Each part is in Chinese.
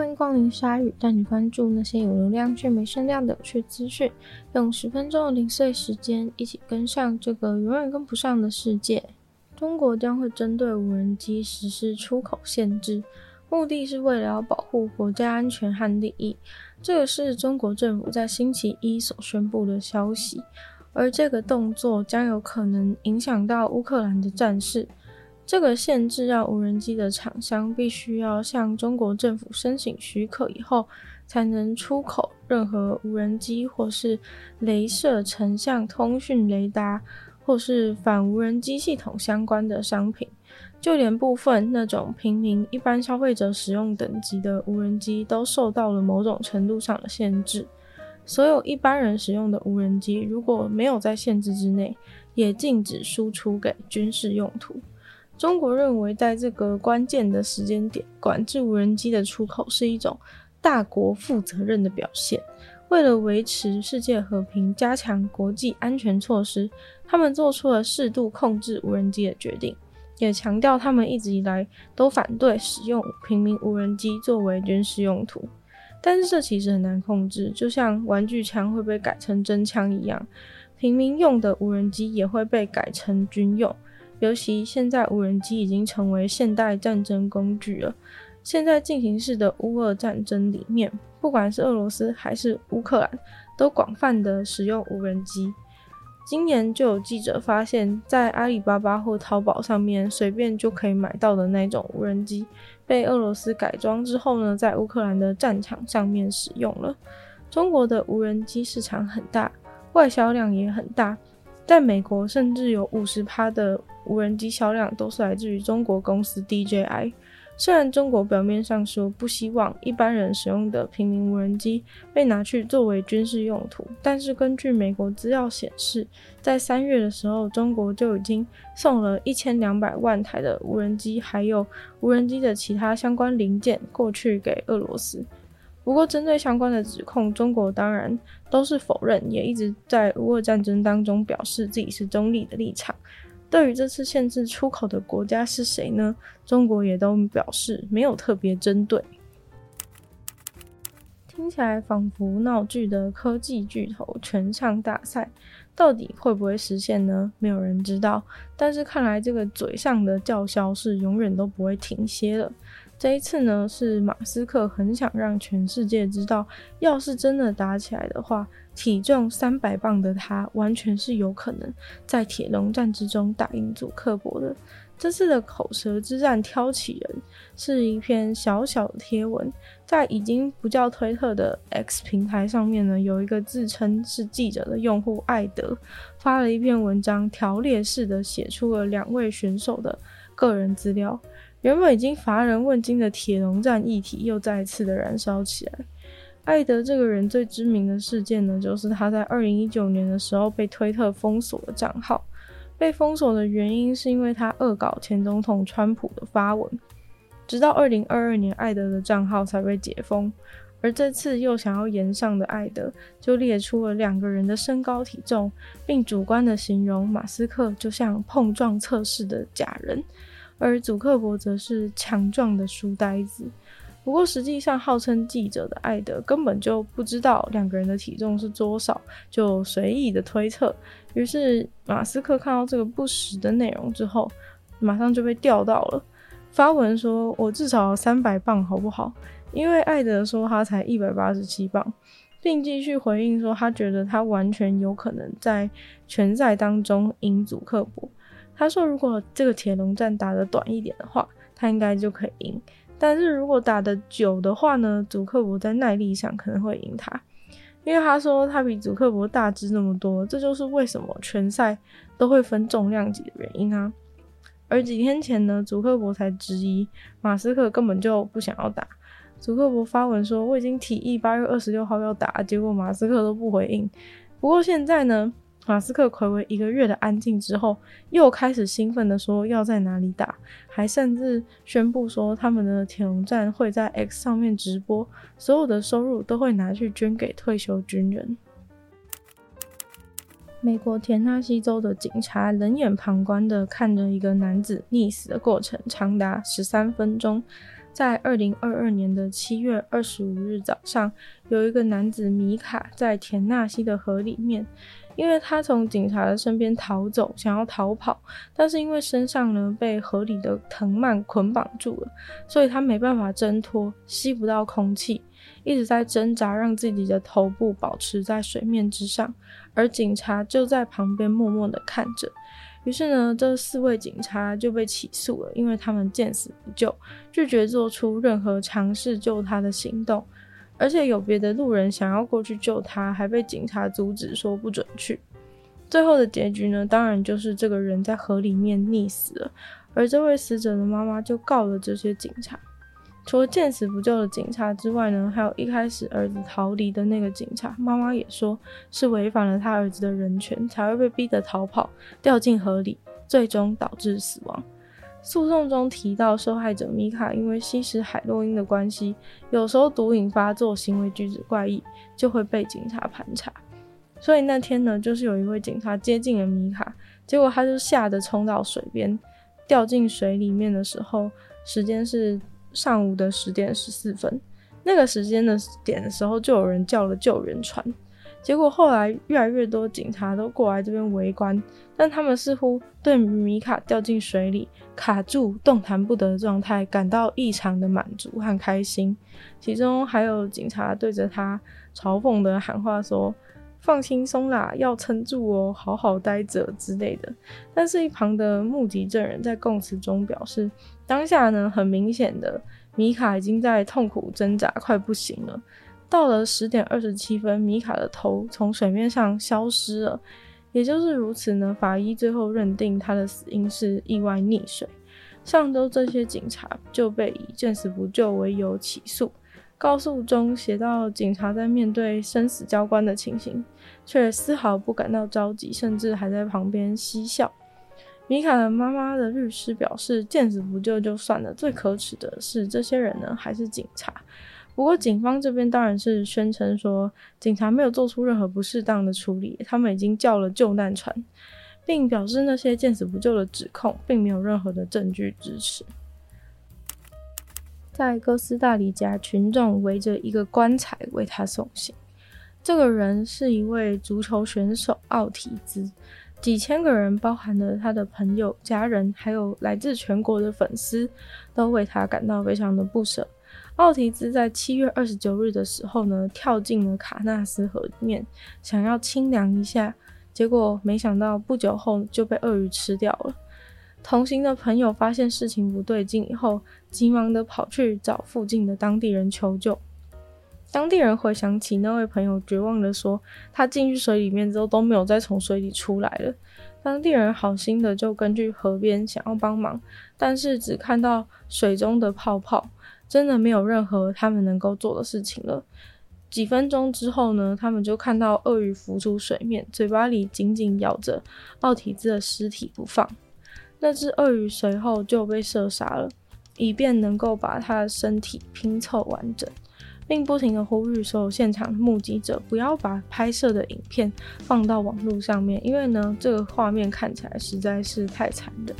欢迎光临鲨鱼，带你关注那些有流量却没声量的有趣资讯。用十分钟的零碎时间，一起跟上这个永远跟不上的世界。中国将会针对无人机实施出口限制，目的是为了保护国家安全和利益。这个是中国政府在星期一所宣布的消息，而这个动作将有可能影响到乌克兰的战事。这个限制让无人机的厂商必须要向中国政府申请许可以后，才能出口任何无人机或是雷射成像通讯雷达或是反无人机系统相关的商品，就连部分那种平民一般消费者使用等级的无人机都受到了某种程度上的限制。所有一般人使用的无人机如果没有在限制之内，也禁止输出给军事用途。中国认为，在这个关键的时间点，管制无人机的出口是一种大国负责任的表现。为了维持世界和平、加强国际安全措施，他们做出了适度控制无人机的决定，也强调他们一直以来都反对使用平民无人机作为军事用途。但是这其实很难控制，就像玩具枪会被改成真枪一样，平民用的无人机也会被改成军用。尤其现在无人机已经成为现代战争工具了。现在进行式的乌俄战争里面，不管是俄罗斯还是乌克兰，都广泛的使用无人机。今年就有记者发现，在阿里巴巴或淘宝上面随便就可以买到的那种无人机，被俄罗斯改装之后呢，在乌克兰的战场上面使用了。中国的无人机市场很大，外销量也很大。在美国，甚至有五十趴的无人机销量都是来自于中国公司 DJI。虽然中国表面上说不希望一般人使用的平民无人机被拿去作为军事用途，但是根据美国资料显示，在三月的时候，中国就已经送了一千两百万台的无人机，还有无人机的其他相关零件过去给俄罗斯。不过，针对相关的指控，中国当然都是否认，也一直在乌俄战争当中表示自己是中立的立场。对于这次限制出口的国家是谁呢？中国也都表示没有特别针对。听起来仿佛闹剧的科技巨头全上大赛，到底会不会实现呢？没有人知道。但是看来这个嘴上的叫嚣是永远都不会停歇了。这一次呢，是马斯克很想让全世界知道，要是真的打起来的话，体重三百磅的他完全是有可能在铁笼战之中打赢祖克伯的。这次的口舌之战挑起人是一篇小小的贴文，在已经不叫推特的 X 平台上面呢，有一个自称是记者的用户艾德发了一篇文章，条列式的写出了两位选手的个人资料。原本已经乏人问津的铁笼战议题又再次的燃烧起来。艾德这个人最知名的事件呢，就是他在二零一九年的时候被推特封锁了账号。被封锁的原因是因为他恶搞前总统川普的发文。直到二零二二年，艾德的账号才被解封。而这次又想要延上的艾德，就列出了两个人的身高体重，并主观的形容马斯克就像碰撞测试的假人。而祖克伯则是强壮的书呆子。不过，实际上号称记者的艾德根本就不知道两个人的体重是多少，就随意的推测。于是，马斯克看到这个不实的内容之后，马上就被钓到了，发文说：“我至少三百磅，好不好？”因为艾德说他才一百八十七磅，并继续回应说他觉得他完全有可能在拳赛当中赢祖克伯。他说：“如果这个铁笼战打得短一点的话，他应该就可以赢。但是如果打得久的话呢，祖克伯在耐力上可能会赢他，因为他说他比祖克伯大只那么多，这就是为什么拳赛都会分重量级的原因啊。而几天前呢，祖克伯才质疑马斯克根本就不想要打。祖克伯发文说：我已经提议八月二十六号要打，结果马斯克都不回应。不过现在呢？”马斯克睽违一个月的安静之后，又开始兴奋地说要在哪里打，还甚至宣布说他们的铁笼战会在 X 上面直播，所有的收入都会拿去捐给退休军人。美国田纳西州的警察冷眼旁观地看着一个男子溺死的过程，长达十三分钟。在二零二二年的七月二十五日早上，有一个男子米卡在田纳西的河里面，因为他从警察的身边逃走，想要逃跑，但是因为身上呢被河里的藤蔓捆绑住了，所以他没办法挣脱，吸不到空气，一直在挣扎，让自己的头部保持在水面之上，而警察就在旁边默默的看着。于是呢，这四位警察就被起诉了，因为他们见死不救，拒绝做出任何尝试救他的行动，而且有别的路人想要过去救他，还被警察阻止，说不准去。最后的结局呢，当然就是这个人在河里面溺死了，而这位死者的妈妈就告了这些警察。除了见死不救的警察之外呢，还有一开始儿子逃离的那个警察，妈妈也说是违反了他儿子的人权，才会被逼得逃跑，掉进河里，最终导致死亡。诉讼中提到，受害者米卡因为吸食海洛因的关系，有时候毒瘾发作，行为举止怪异，就会被警察盘查。所以那天呢，就是有一位警察接近了米卡，结果他就吓得冲到水边，掉进水里面的时候，时间是。上午的十点十四分，那个时间的点的时候，就有人叫了救援船。结果后来越来越多警察都过来这边围观，但他们似乎对米卡掉进水里卡住、动弹不得的状态感到异常的满足和开心。其中还有警察对着他嘲讽的喊话说：“放轻松啦，要撑住哦，好好待着之类的。”但是，一旁的目击证人在供词中表示。当下呢，很明显的，米卡已经在痛苦挣扎，快不行了。到了十点二十七分，米卡的头从水面上消失了。也就是如此呢，法医最后认定他的死因是意外溺水。上周这些警察就被以见死不救为由起诉。告诉中写到，警察在面对生死交关的情形，却丝毫不感到着急，甚至还在旁边嬉笑。米卡的妈妈的律师表示，见死不救就算了，最可耻的是这些人呢还是警察。不过警方这边当然是宣称说，警察没有做出任何不适当的处理，他们已经叫了救难船，并表示那些见死不救的指控并没有任何的证据支持。在哥斯大黎加，群众围着一个棺材为他送行。这个人是一位足球选手奥提兹。几千个人，包含了他的朋友、家人，还有来自全国的粉丝，都为他感到非常的不舍。奥提兹在七月二十九日的时候呢，跳进了卡纳斯河面，想要清凉一下，结果没想到不久后就被鳄鱼吃掉了。同行的朋友发现事情不对劲以后，急忙的跑去找附近的当地人求救。当地人回想起那位朋友绝望地说：“他进去水里面之后都没有再从水里出来了。”当地人好心的就根据河边想要帮忙，但是只看到水中的泡泡，真的没有任何他们能够做的事情了。几分钟之后呢，他们就看到鳄鱼浮出水面，嘴巴里紧紧咬着奥体兹的尸体不放。那只鳄鱼随后就被射杀了，以便能够把他的身体拼凑完整。并不停地呼吁所有现场目击者不要把拍摄的影片放到网络上面，因为呢，这个画面看起来实在是太残忍。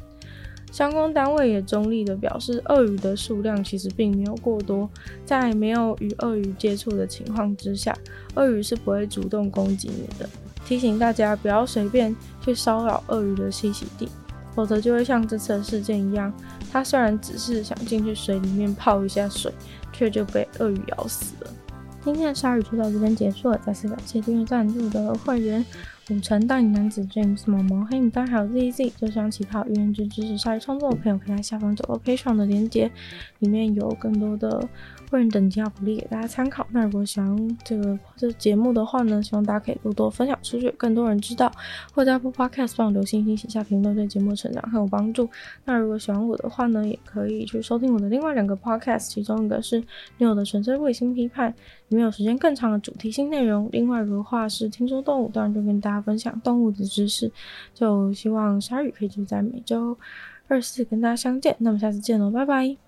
相关单位也中立地表示，鳄鱼的数量其实并没有过多，在没有与鳄鱼接触的情况之下，鳄鱼是不会主动攻击你的。提醒大家不要随便去骚扰鳄鱼的栖息地，否则就会像这次事件一样，它虽然只是想进去水里面泡一下水。却就被鳄鱼咬死了。今天的鲨鱼就到这边结束了，再次感谢订阅赞助的会员。五成大龄男子 James 毛毛黑牡丹还有 ZZ，就像其他有愿意支持鲨鱼创作的朋友，可以在下方找到 Patreon 的链接，里面有更多的会员等级和福利给大家参考。那如果喜欢这个这节目的话呢，希望大家可以多多分享出去，更多人知道。或者在 Apple Podcast 帮我留星星、写下评论，对节目成长很有帮助。那如果喜欢我的话呢，也可以去收听我的另外两个 Podcast，其中一个是女友的纯粹卫星批判，里面有时间更长的主题性内容。另外的话是听说动物，当然就跟大家。分享动物的知识，就希望鲨鱼可以就在每周二四跟大家相见。那么下次见喽，拜拜。